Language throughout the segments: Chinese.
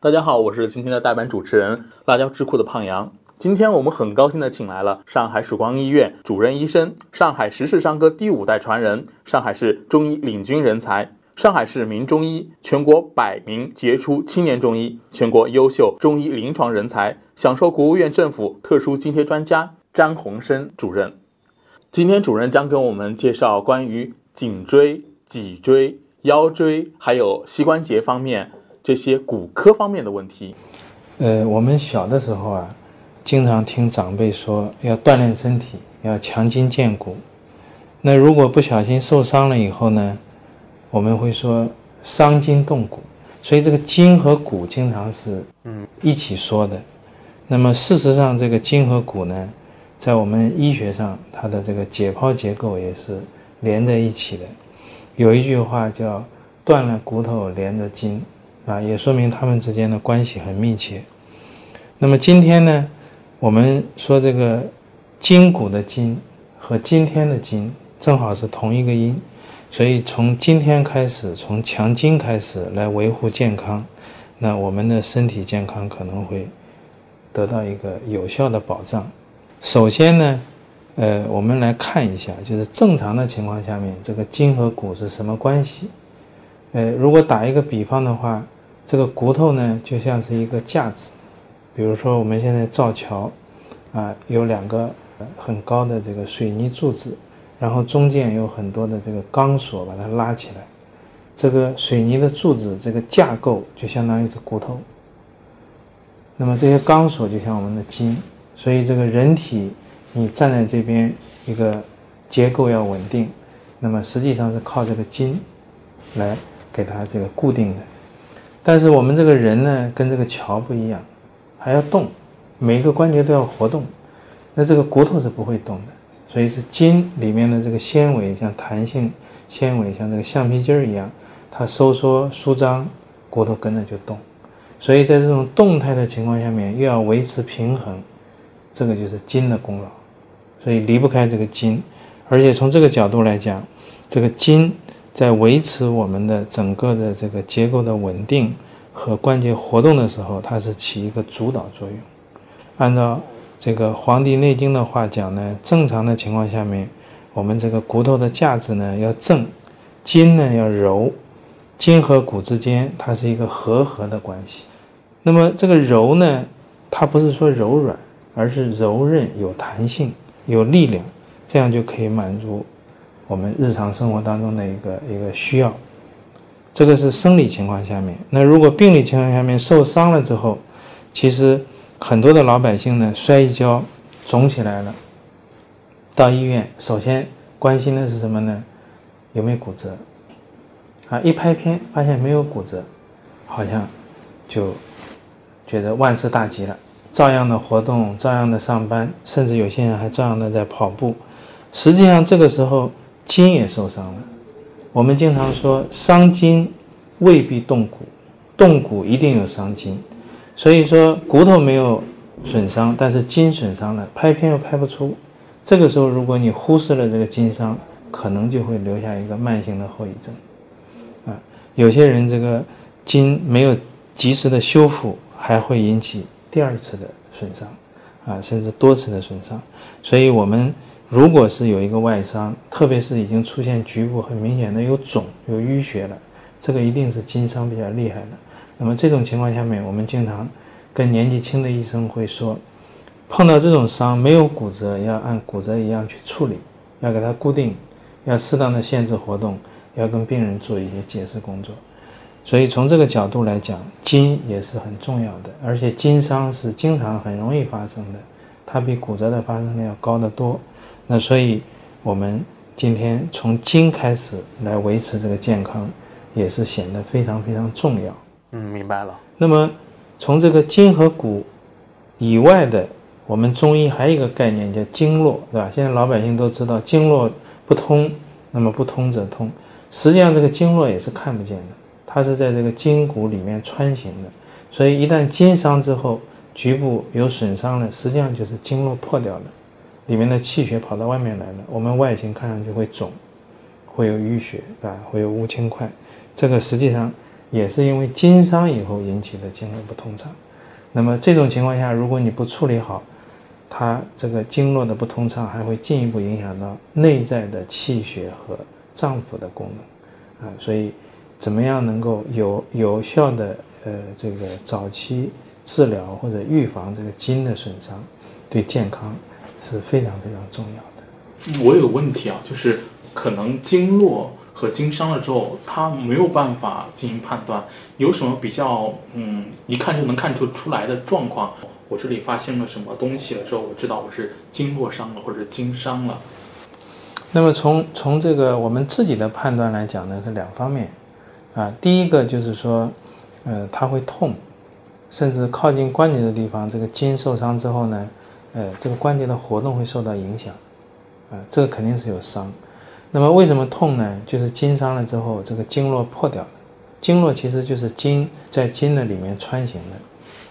大家好，我是今天的代班主持人辣椒智库的胖阳。今天我们很高兴的请来了上海曙光医院主任医生，上海时氏伤科第五代传人，上海市中医领军人才，上海市名中医，全国百名杰出青年中医，全国优秀中医临床人才，享受国务院政府特殊津贴专家张洪生主任。今天主任将跟我们介绍关于颈椎、脊椎、腰椎还有膝关节方面这些骨科方面的问题。呃，我们小的时候啊，经常听长辈说要锻炼身体，要强筋健骨。那如果不小心受伤了以后呢，我们会说伤筋动骨。所以这个筋和骨经常是嗯一起说的。那么事实上，这个筋和骨呢，在我们医学上，它的这个解剖结构也是连在一起的。有一句话叫“断了骨头连着筋”，啊，也说明它们之间的关系很密切。那么今天呢，我们说这个筋骨的筋和今天的筋正好是同一个音，所以从今天开始，从强筋开始来维护健康，那我们的身体健康可能会得到一个有效的保障。首先呢，呃，我们来看一下，就是正常的情况下面，这个筋和骨是什么关系？呃，如果打一个比方的话，这个骨头呢，就像是一个架子，比如说我们现在造桥，啊，有两个很高的这个水泥柱子，然后中间有很多的这个钢索把它拉起来，这个水泥的柱子这个架构就相当于是骨头，那么这些钢索就像我们的筋，所以这个人体你站在这边一个结构要稳定，那么实际上是靠这个筋来给它这个固定的。但是我们这个人呢，跟这个桥不一样，还要动，每一个关节都要活动。那这个骨头是不会动的，所以是筋里面的这个纤维，像弹性纤维，像这个橡皮筋儿一样，它收缩舒张，骨头跟着就动。所以在这种动态的情况下面，又要维持平衡，这个就是筋的功劳。所以离不开这个筋，而且从这个角度来讲，这个筋在维持我们的整个的这个结构的稳定和关节活动的时候，它是起一个主导作用。按照这个《黄帝内经》的话讲呢，正常的情况下面，我们这个骨头的架子呢要正，筋呢要柔，筋和骨之间它是一个和合的关系。那么这个柔呢，它不是说柔软，而是柔韧、有弹性、有力量，这样就可以满足我们日常生活当中的一个一个需要。这个是生理情况下面。那如果病理情况下面受伤了之后，其实很多的老百姓呢摔一跤肿起来了，到医院首先关心的是什么呢？有没有骨折？啊，一拍片发现没有骨折，好像就觉得万事大吉了，照样的活动，照样的上班，甚至有些人还照样的在跑步。实际上这个时候筋也受伤了。我们经常说伤筋未必动骨，动骨一定有伤筋。所以说骨头没有损伤，但是筋损伤了，拍片又拍不出。这个时候如果你忽视了这个筋伤，可能就会留下一个慢性的后遗症。啊，有些人这个筋没有及时的修复，还会引起第二次的损伤，啊，甚至多次的损伤。所以，我们如果是有一个外伤，特别是已经出现局部很明显的有肿、有淤血了，这个一定是筋伤比较厉害的。那么这种情况下面，我们经常跟年纪轻的医生会说，碰到这种伤没有骨折，要按骨折一样去处理，要给它固定，要适当的限制活动，要跟病人做一些解释工作。所以从这个角度来讲，筋也是很重要的，而且筋伤是经常很容易发生的，它比骨折的发生率要高得多。那所以我们今天从筋开始来维持这个健康，也是显得非常非常重要。嗯，明白了。那么从这个筋和骨以外的，我们中医还有一个概念叫经络，对吧？现在老百姓都知道经络不通，那么不通则通。实际上这个经络也是看不见的，它是在这个筋骨里面穿行的。所以一旦筋伤之后，局部有损伤了，实际上就是经络破掉了，里面的气血跑到外面来了，我们外形看上去会肿，会有淤血，啊，会有乌青块。这个实际上也是因为筋伤以后引起的经络不通畅。那么这种情况下，如果你不处理好，它这个经络的不通畅，还会进一步影响到内在的气血和脏腑的功能，啊，所以怎么样能够有有效的呃这个早期治疗或者预防这个筋的损伤，对健康是非常非常重要的。我有个问题啊，就是可能经络。和经伤了之后，他没有办法进行判断，有什么比较嗯，一看就能看出出来的状况？我这里发现了什么东西了之后，我知道我是经络伤了或者经伤了。那么从从这个我们自己的判断来讲呢，是两方面啊。第一个就是说，呃，它会痛，甚至靠近关节的地方，这个筋受伤之后呢，呃，这个关节的活动会受到影响，啊，这个肯定是有伤。那么为什么痛呢？就是筋伤了之后，这个经络破掉了。经络其实就是筋在筋的里面穿行的，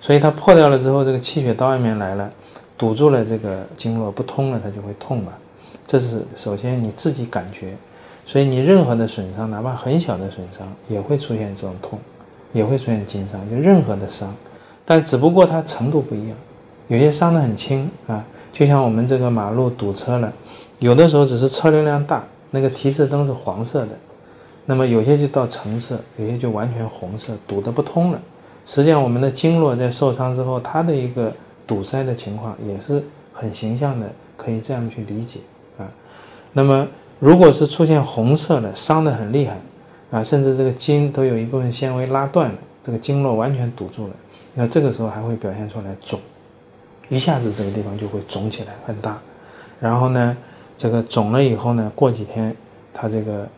所以它破掉了之后，这个气血到外面来了，堵住了这个经络不通了，它就会痛吧。这是首先你自己感觉。所以你任何的损伤，哪怕很小的损伤，也会出现这种痛，也会出现筋伤。就任何的伤，但只不过它程度不一样。有些伤得很轻啊，就像我们这个马路堵车了，有的时候只是车流量大。那个提示灯是黄色的，那么有些就到橙色，有些就完全红色，堵得不通了。实际上，我们的经络在受伤之后，它的一个堵塞的情况也是很形象的，可以这样去理解啊。那么，如果是出现红色的，伤得很厉害啊，甚至这个筋都有一部分纤维拉断了，这个经络完全堵住了，那这个时候还会表现出来肿，一下子这个地方就会肿起来很大，然后呢？这个肿了以后呢，过几天，它这个，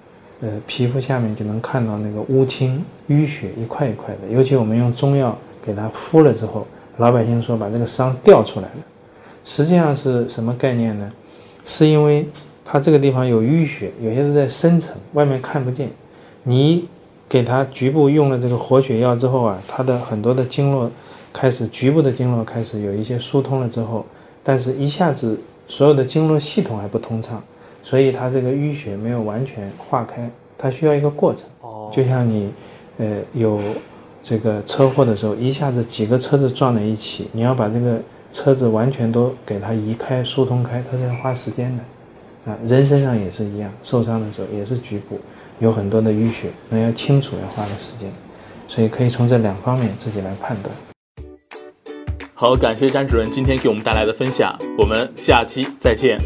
呃，皮肤下面就能看到那个乌青、淤血一块一块的。尤其我们用中药给它敷了之后，老百姓说把这个伤掉出来了。实际上是什么概念呢？是因为它这个地方有淤血，有些是在深层，外面看不见。你给他局部用了这个活血药之后啊，他的很多的经络开始局部的经络开始有一些疏通了之后，但是一下子。所有的经络系统还不通畅，所以他这个淤血没有完全化开，它需要一个过程。哦，就像你，呃，有这个车祸的时候，一下子几个车子撞在一起，你要把这个车子完全都给它移开、疏通开，它是要花时间的。啊，人身上也是一样，受伤的时候也是局部有很多的淤血，那要清除要花的时间，所以可以从这两方面自己来判断。好，感谢张主任今天给我们带来的分享，我们下期再见。